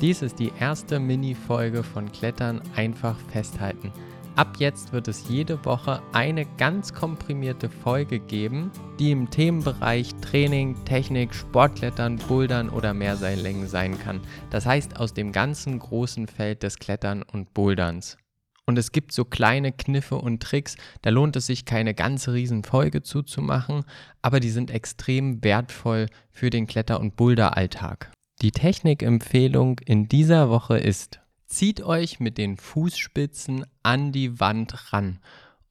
Dies ist die erste Mini-Folge von Klettern einfach festhalten. Ab jetzt wird es jede Woche eine ganz komprimierte Folge geben, die im Themenbereich Training, Technik, Sportklettern, Bouldern oder Mehrseillängen sein kann. Das heißt aus dem ganzen großen Feld des Klettern und Boulderns. Und es gibt so kleine Kniffe und Tricks, da lohnt es sich keine ganze Riesenfolge zuzumachen, aber die sind extrem wertvoll für den Kletter- und Boulderalltag. Die Technikempfehlung in dieser Woche ist, zieht euch mit den Fußspitzen an die Wand ran.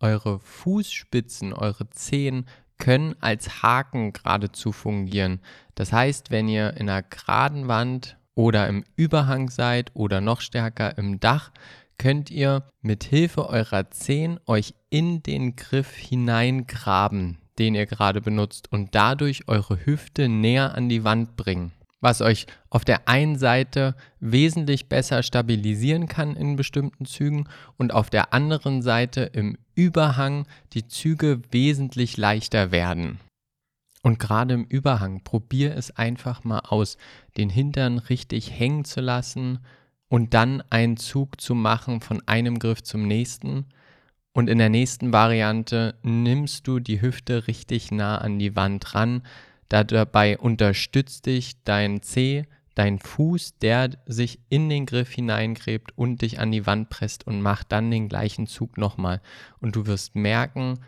Eure Fußspitzen, eure Zehen können als Haken geradezu fungieren. Das heißt, wenn ihr in einer geraden Wand oder im Überhang seid oder noch stärker im Dach, könnt ihr mit Hilfe eurer Zehen euch in den Griff hineingraben, den ihr gerade benutzt und dadurch eure Hüfte näher an die Wand bringen was euch auf der einen Seite wesentlich besser stabilisieren kann in bestimmten Zügen und auf der anderen Seite im Überhang die Züge wesentlich leichter werden. Und gerade im Überhang probier es einfach mal aus, den Hintern richtig hängen zu lassen und dann einen Zug zu machen von einem Griff zum nächsten. Und in der nächsten Variante nimmst du die Hüfte richtig nah an die Wand ran, Dabei unterstützt dich dein Zeh, dein Fuß, der sich in den Griff hineingräbt und dich an die Wand presst und macht dann den gleichen Zug nochmal. Und du wirst merken,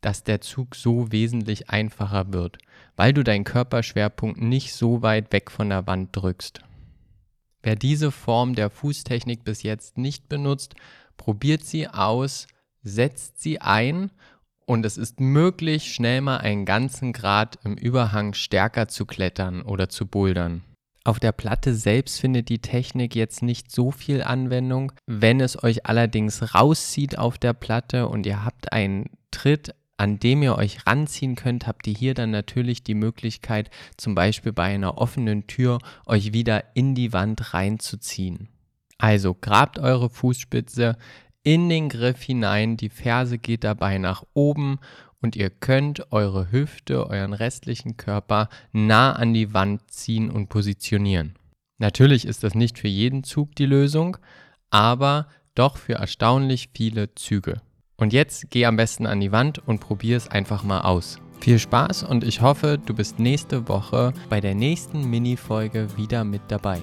dass der Zug so wesentlich einfacher wird, weil du deinen Körperschwerpunkt nicht so weit weg von der Wand drückst. Wer diese Form der Fußtechnik bis jetzt nicht benutzt, probiert sie aus, setzt sie ein und es ist möglich, schnell mal einen ganzen Grad im Überhang stärker zu klettern oder zu bouldern. Auf der Platte selbst findet die Technik jetzt nicht so viel Anwendung. Wenn es euch allerdings rauszieht auf der Platte und ihr habt einen Tritt, an dem ihr euch ranziehen könnt, habt ihr hier dann natürlich die Möglichkeit, zum Beispiel bei einer offenen Tür euch wieder in die Wand reinzuziehen. Also grabt eure Fußspitze, in den Griff hinein, die Ferse geht dabei nach oben und ihr könnt eure Hüfte, euren restlichen Körper nah an die Wand ziehen und positionieren. Natürlich ist das nicht für jeden Zug die Lösung, aber doch für erstaunlich viele Züge. Und jetzt geh am besten an die Wand und probier es einfach mal aus. Viel Spaß und ich hoffe, du bist nächste Woche bei der nächsten Mini-Folge wieder mit dabei.